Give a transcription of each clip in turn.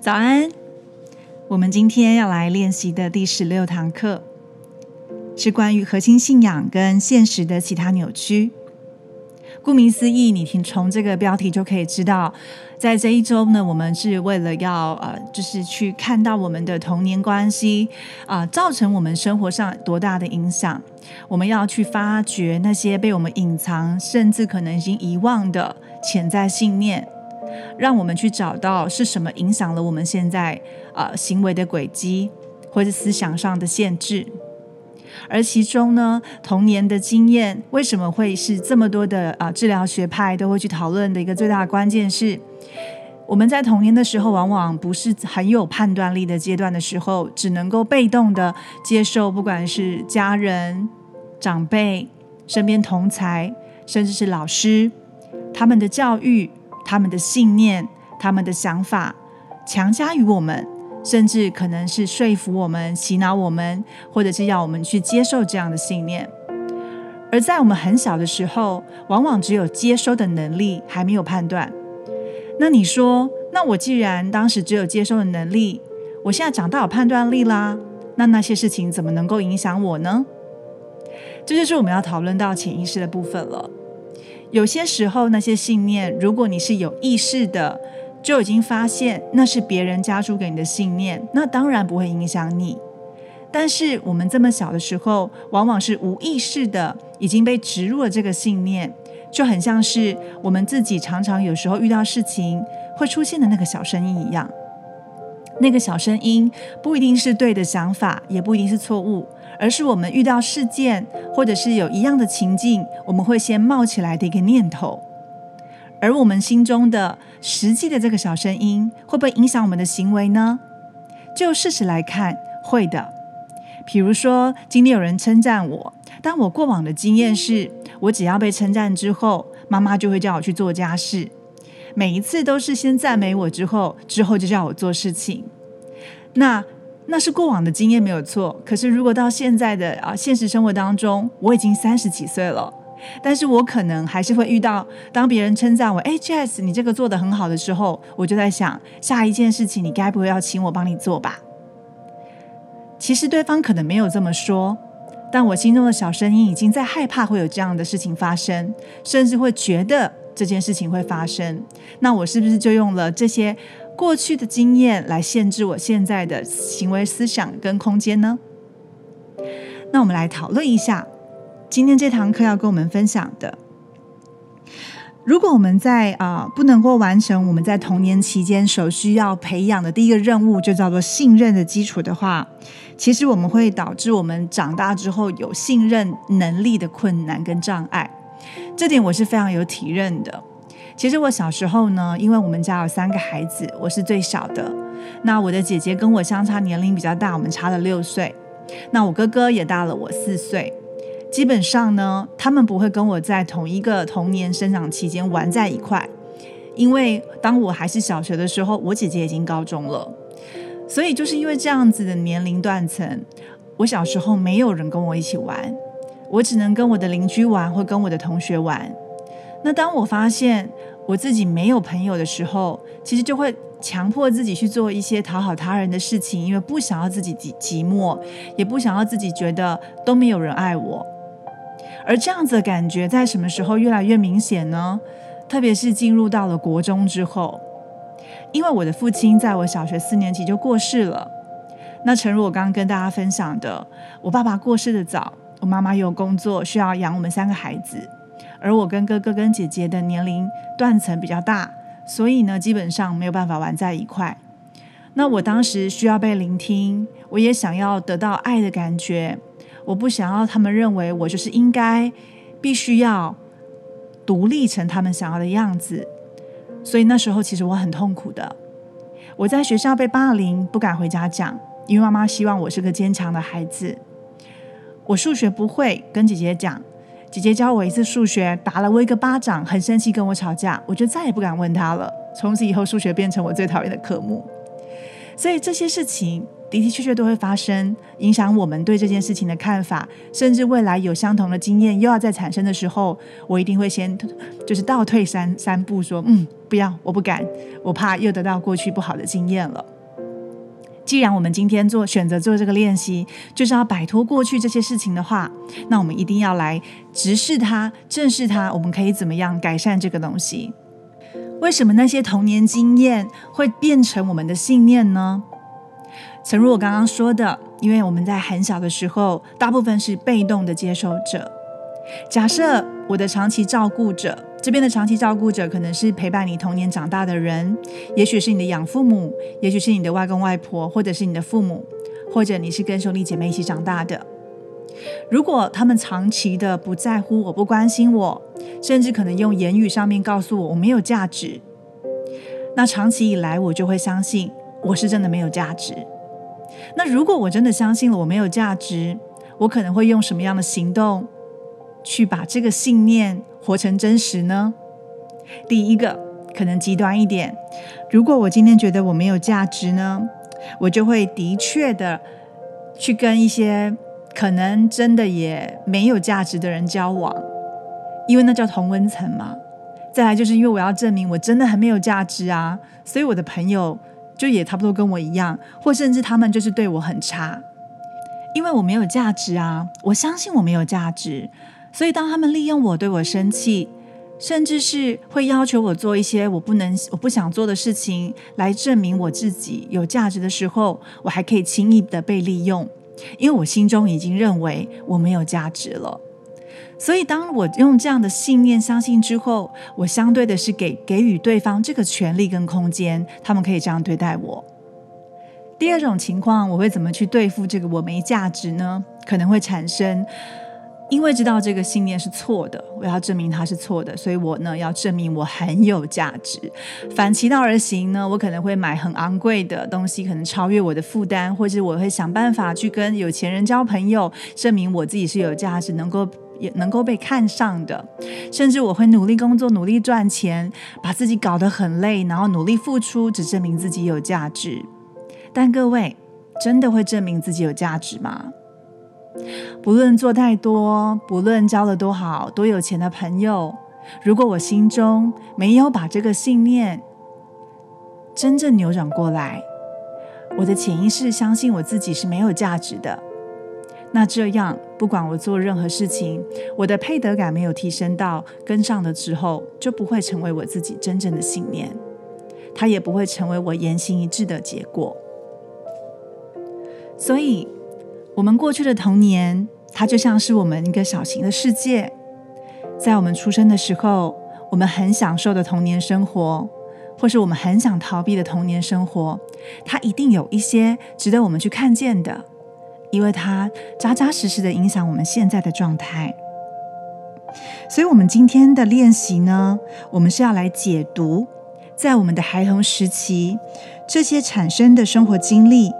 早安，我们今天要来练习的第十六堂课是关于核心信仰跟现实的其他扭曲。顾名思义，你听从这个标题就可以知道，在这一周呢，我们是为了要呃，就是去看到我们的童年关系啊，造成我们生活上多大的影响。我们要去发掘那些被我们隐藏，甚至可能已经遗忘的潜在信念，让我们去找到是什么影响了我们现在呃行为的轨迹，或者思想上的限制。而其中呢，童年的经验为什么会是这么多的啊治疗学派都会去讨论的一个最大的关键是，我们在童年的时候，往往不是很有判断力的阶段的时候，只能够被动的接受，不管是家人、长辈、身边同才，甚至是老师他们的教育、他们的信念、他们的想法强加于我们。甚至可能是说服我们、洗脑我们，或者是要我们去接受这样的信念。而在我们很小的时候，往往只有接收的能力，还没有判断。那你说，那我既然当时只有接收的能力，我现在长大有判断力啦，那那些事情怎么能够影响我呢？这就是我们要讨论到潜意识的部分了。有些时候，那些信念，如果你是有意识的。就已经发现那是别人加诸给你的信念，那当然不会影响你。但是我们这么小的时候，往往是无意识的已经被植入了这个信念，就很像是我们自己常常有时候遇到事情会出现的那个小声音一样。那个小声音不一定是对的想法，也不一定是错误，而是我们遇到事件或者是有一样的情境，我们会先冒起来的一个念头。而我们心中的实际的这个小声音，会不会影响我们的行为呢？就事实来看，会的。比如说，今天有人称赞我，但我过往的经验是，我只要被称赞之后，妈妈就会叫我去做家事。每一次都是先赞美我之后，之后就叫我做事情。那那是过往的经验没有错。可是如果到现在的啊现实生活当中，我已经三十几岁了。但是我可能还是会遇到，当别人称赞我，哎，Jazz，你这个做的很好的时候，我就在想，下一件事情你该不会要请我帮你做吧？其实对方可能没有这么说，但我心中的小声音已经在害怕会有这样的事情发生，甚至会觉得这件事情会发生。那我是不是就用了这些过去的经验来限制我现在的行为、思想跟空间呢？那我们来讨论一下。今天这堂课要跟我们分享的，如果我们在啊不能够完成我们在童年期间所需要培养的第一个任务，就叫做信任的基础的话，其实我们会导致我们长大之后有信任能力的困难跟障碍。这点我是非常有体认的。其实我小时候呢，因为我们家有三个孩子，我是最小的。那我的姐姐跟我相差年龄比较大，我们差了六岁。那我哥哥也大了我四岁。基本上呢，他们不会跟我在同一个童年生长期间玩在一块，因为当我还是小学的时候，我姐姐已经高中了，所以就是因为这样子的年龄断层，我小时候没有人跟我一起玩，我只能跟我的邻居玩或跟我的同学玩。那当我发现我自己没有朋友的时候，其实就会强迫自己去做一些讨好他人的事情，因为不想要自己寂寂寞，也不想要自己觉得都没有人爱我。而这样子的感觉在什么时候越来越明显呢？特别是进入到了国中之后，因为我的父亲在我小学四年级就过世了。那诚如我刚刚跟大家分享的，我爸爸过世的早，我妈妈有工作需要养我们三个孩子，而我跟哥哥跟姐姐的年龄断层比较大，所以呢，基本上没有办法玩在一块。那我当时需要被聆听，我也想要得到爱的感觉。我不想要他们认为我就是应该必须要独立成他们想要的样子，所以那时候其实我很痛苦的。我在学校被霸凌，不敢回家讲，因为妈妈希望我是个坚强的孩子。我数学不会，跟姐姐讲，姐姐教我一次数学，打了我一个巴掌，很生气跟我吵架，我就再也不敢问她了。从此以后，数学变成我最讨厌的科目。所以这些事情的的确确都会发生，影响我们对这件事情的看法，甚至未来有相同的经验又要再产生的时候，我一定会先就是倒退三三步，说嗯，不要，我不敢，我怕又得到过去不好的经验了。既然我们今天做选择做这个练习，就是要摆脱过去这些事情的话，那我们一定要来直视它、正视它。我们可以怎么样改善这个东西？为什么那些童年经验会变成我们的信念呢？诚如我刚刚说的，因为我们在很小的时候，大部分是被动的接受者。假设我的长期照顾者。这边的长期照顾者可能是陪伴你童年长大的人，也许是你的养父母，也许是你的外公外婆，或者是你的父母，或者你是跟兄弟姐妹一起长大的。如果他们长期的不在乎我、不关心我，甚至可能用言语上面告诉我我没有价值，那长期以来我就会相信我是真的没有价值。那如果我真的相信了我没有价值，我可能会用什么样的行动去把这个信念？活成真实呢？第一个可能极端一点，如果我今天觉得我没有价值呢，我就会的确的去跟一些可能真的也没有价值的人交往，因为那叫同温层嘛。再来就是因为我要证明我真的很没有价值啊，所以我的朋友就也差不多跟我一样，或甚至他们就是对我很差，因为我没有价值啊，我相信我没有价值。所以，当他们利用我对我生气，甚至是会要求我做一些我不能、我不想做的事情，来证明我自己有价值的时候，我还可以轻易的被利用，因为我心中已经认为我没有价值了。所以，当我用这样的信念相信之后，我相对的是给给予对方这个权利跟空间，他们可以这样对待我。第二种情况，我会怎么去对付这个我没价值呢？可能会产生。因为知道这个信念是错的，我要证明它是错的，所以我呢要证明我很有价值。反其道而行呢，我可能会买很昂贵的东西，可能超越我的负担，或者我会想办法去跟有钱人交朋友，证明我自己是有价值，能够也能够被看上的。甚至我会努力工作，努力赚钱，把自己搞得很累，然后努力付出，只证明自己有价值。但各位，真的会证明自己有价值吗？不论做太多，不论交了多好、多有钱的朋友，如果我心中没有把这个信念真正扭转过来，我的潜意识相信我自己是没有价值的，那这样不管我做任何事情，我的配得感没有提升到跟上的时候，就不会成为我自己真正的信念，它也不会成为我言行一致的结果，所以。我们过去的童年，它就像是我们一个小型的世界。在我们出生的时候，我们很享受的童年生活，或是我们很想逃避的童年生活，它一定有一些值得我们去看见的，因为它扎扎实实的影响我们现在的状态。所以，我们今天的练习呢，我们是要来解读，在我们的孩童时期，这些产生的生活经历，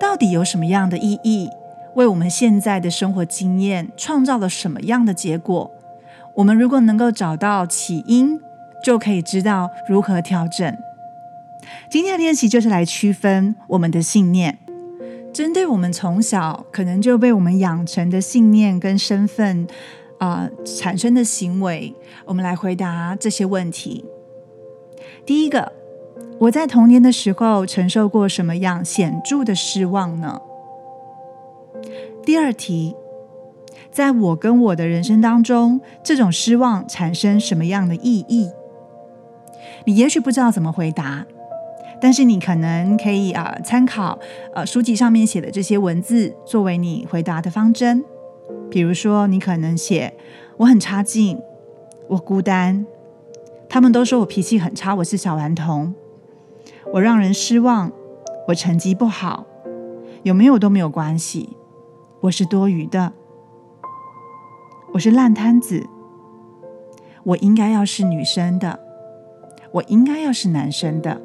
到底有什么样的意义？为我们现在的生活经验创造了什么样的结果？我们如果能够找到起因，就可以知道如何调整。今天的练习就是来区分我们的信念，针对我们从小可能就被我们养成的信念跟身份啊产生的行为，我们来回答这些问题。第一个，我在童年的时候承受过什么样显著的失望呢？第二题，在我跟我的人生当中，这种失望产生什么样的意义？你也许不知道怎么回答，但是你可能可以啊参考呃书籍上面写的这些文字，作为你回答的方针。比如说，你可能写我很差劲，我孤单，他们都说我脾气很差，我是小顽童，我让人失望，我成绩不好，有没有都没有关系。我是多余的，我是烂摊子，我应该要是女生的，我应该要是男生的，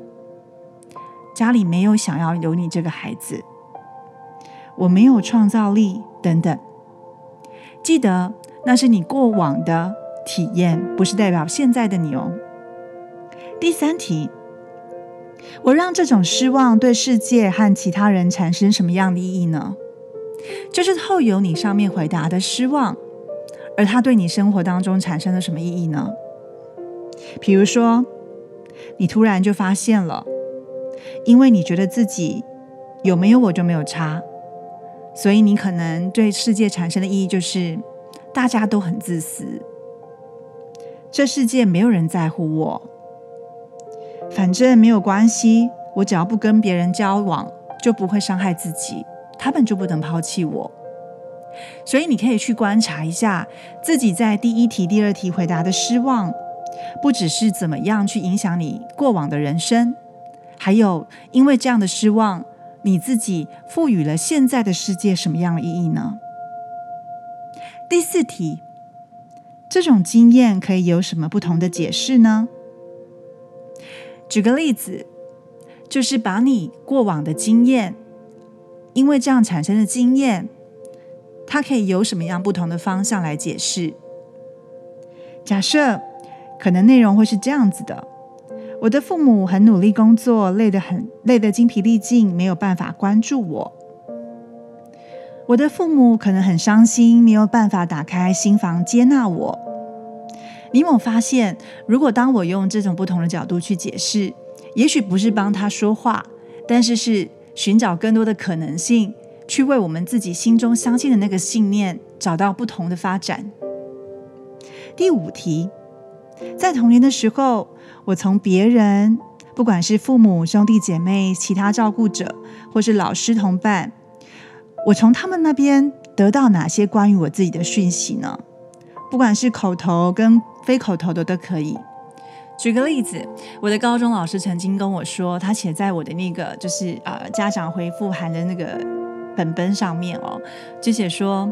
家里没有想要有你这个孩子，我没有创造力等等。记得那是你过往的体验，不是代表现在的你哦。第三题，我让这种失望对世界和其他人产生什么样的意义呢？就是后由你上面回答的失望，而它对你生活当中产生了什么意义呢？比如说，你突然就发现了，因为你觉得自己有没有我就没有差，所以你可能对世界产生的意义就是大家都很自私，这世界没有人在乎我，反正没有关系，我只要不跟别人交往，就不会伤害自己。他们就不能抛弃我，所以你可以去观察一下自己在第一题、第二题回答的失望，不只是怎么样去影响你过往的人生，还有因为这样的失望，你自己赋予了现在的世界什么样的意义呢？第四题，这种经验可以有什么不同的解释呢？举个例子，就是把你过往的经验。因为这样产生的经验，它可以有什么样不同的方向来解释？假设可能内容会是这样子的：我的父母很努力工作，累得很累得精疲力尽，没有办法关注我。我的父母可能很伤心，没有办法打开心房接纳我。你有发现，如果当我用这种不同的角度去解释，也许不是帮他说话，但是是。寻找更多的可能性，去为我们自己心中相信的那个信念找到不同的发展。第五题，在童年的时候，我从别人，不管是父母、兄弟姐妹、其他照顾者，或是老师同伴，我从他们那边得到哪些关于我自己的讯息呢？不管是口头跟非口头的都可以。举个例子，我的高中老师曾经跟我说，他写在我的那个就是呃家长回复函的那个本本上面哦，就写说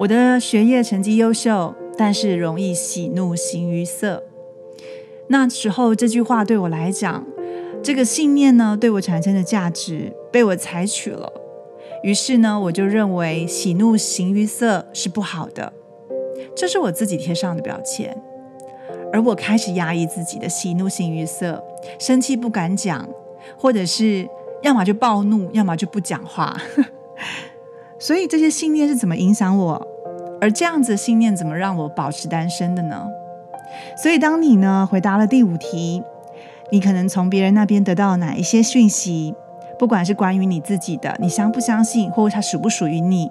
我的学业成绩优秀，但是容易喜怒形于色。那时候这句话对我来讲，这个信念呢对我产生的价值被我采取了，于是呢我就认为喜怒形于色是不好的，这是我自己贴上的标签。而我开始压抑自己的喜怒形于色，生气不敢讲，或者是要么就暴怒，要么就不讲话。所以这些信念是怎么影响我？而这样子的信念怎么让我保持单身的呢？所以当你呢回答了第五题，你可能从别人那边得到哪一些讯息？不管是关于你自己的，你相不相信，或者它属不属于你？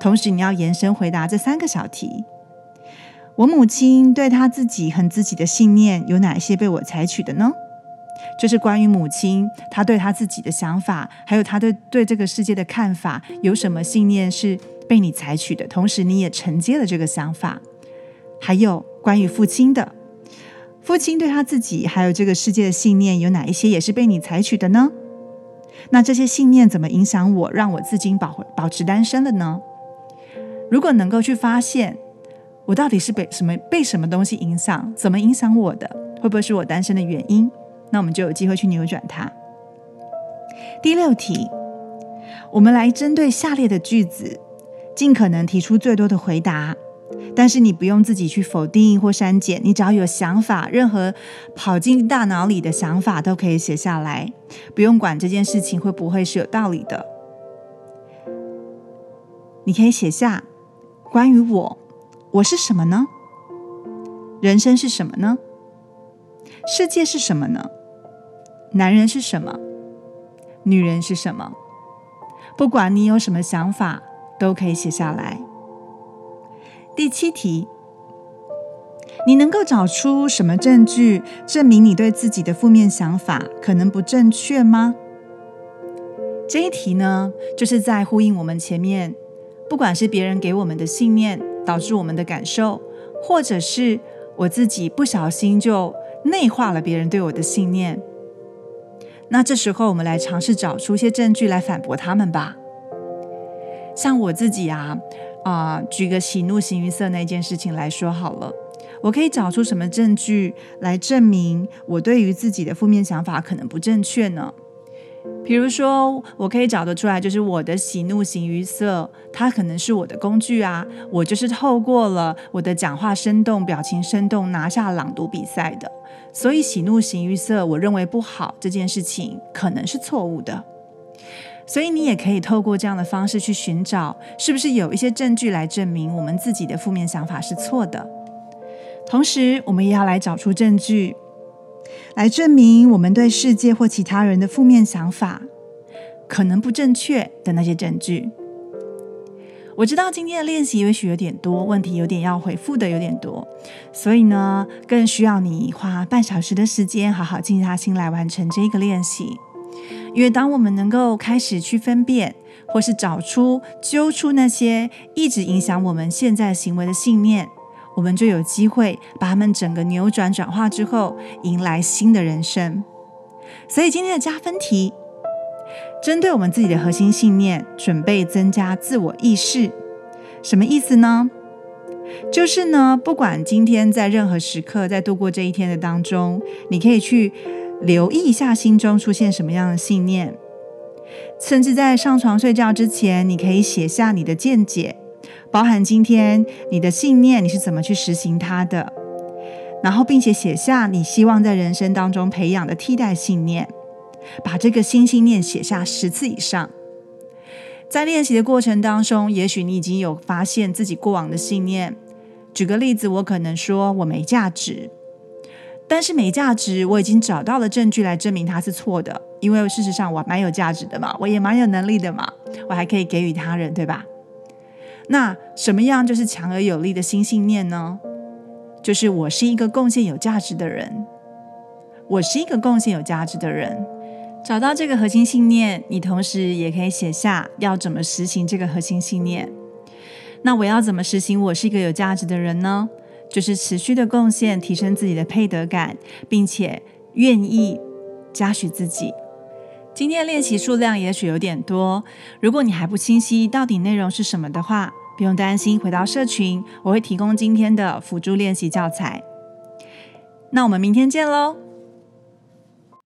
同时你要延伸回答这三个小题。我母亲对她自己和自己的信念有哪些被我采取的呢？就是关于母亲，她对她自己的想法，还有她对对这个世界的看法，有什么信念是被你采取的？同时，你也承接了这个想法。还有关于父亲的，父亲对他自己还有这个世界的信念，有哪一些也是被你采取的呢？那这些信念怎么影响我，让我至今保保持单身了呢？如果能够去发现。我到底是被什么被什么东西影响？怎么影响我的？会不会是我单身的原因？那我们就有机会去扭转它。第六题，我们来针对下列的句子，尽可能提出最多的回答。但是你不用自己去否定或删减，你只要有想法，任何跑进大脑里的想法都可以写下来，不用管这件事情会不会是有道理的。你可以写下关于我。我是什么呢？人生是什么呢？世界是什么呢？男人是什么？女人是什么？不管你有什么想法，都可以写下来。第七题，你能够找出什么证据证明你对自己的负面想法可能不正确吗？这一题呢，就是在呼应我们前面，不管是别人给我们的信念。导致我们的感受，或者是我自己不小心就内化了别人对我的信念。那这时候，我们来尝试找出一些证据来反驳他们吧。像我自己啊，啊，举个喜怒形于色那件事情来说好了，我可以找出什么证据来证明我对于自己的负面想法可能不正确呢？比如说，我可以找得出来，就是我的喜怒形于色，它可能是我的工具啊。我就是透过了我的讲话生动、表情生动，拿下朗读比赛的。所以喜怒形于色，我认为不好这件事情可能是错误的。所以你也可以透过这样的方式去寻找，是不是有一些证据来证明我们自己的负面想法是错的。同时，我们也要来找出证据。来证明我们对世界或其他人的负面想法可能不正确的那些证据。我知道今天的练习也许有点多，问题有点要回复的有点多，所以呢，更需要你花半小时的时间，好好静下心来完成这个练习。因为当我们能够开始去分辨，或是找出、揪出那些一直影响我们现在行为的信念。我们就有机会把他们整个扭转转化之后，迎来新的人生。所以今天的加分题，针对我们自己的核心信念，准备增加自我意识，什么意思呢？就是呢，不管今天在任何时刻，在度过这一天的当中，你可以去留意一下心中出现什么样的信念，甚至在上床睡觉之前，你可以写下你的见解。包含今天你的信念，你是怎么去实行它的？然后，并且写下你希望在人生当中培养的替代信念，把这个新信念写下十次以上。在练习的过程当中，也许你已经有发现自己过往的信念。举个例子，我可能说我没价值，但是没价值，我已经找到了证据来证明它是错的，因为事实上我蛮有价值的嘛，我也蛮有能力的嘛，我还可以给予他人，对吧？那什么样就是强而有力的新信念呢？就是我是一个贡献有价值的人，我是一个贡献有价值的人。找到这个核心信念，你同时也可以写下要怎么实行这个核心信念。那我要怎么实行我是一个有价值的人呢？就是持续的贡献，提升自己的配得感，并且愿意嘉许自己。今天的练习数量也许有点多，如果你还不清晰到底内容是什么的话，不用担心，回到社群，我会提供今天的辅助练习教材。那我们明天见喽。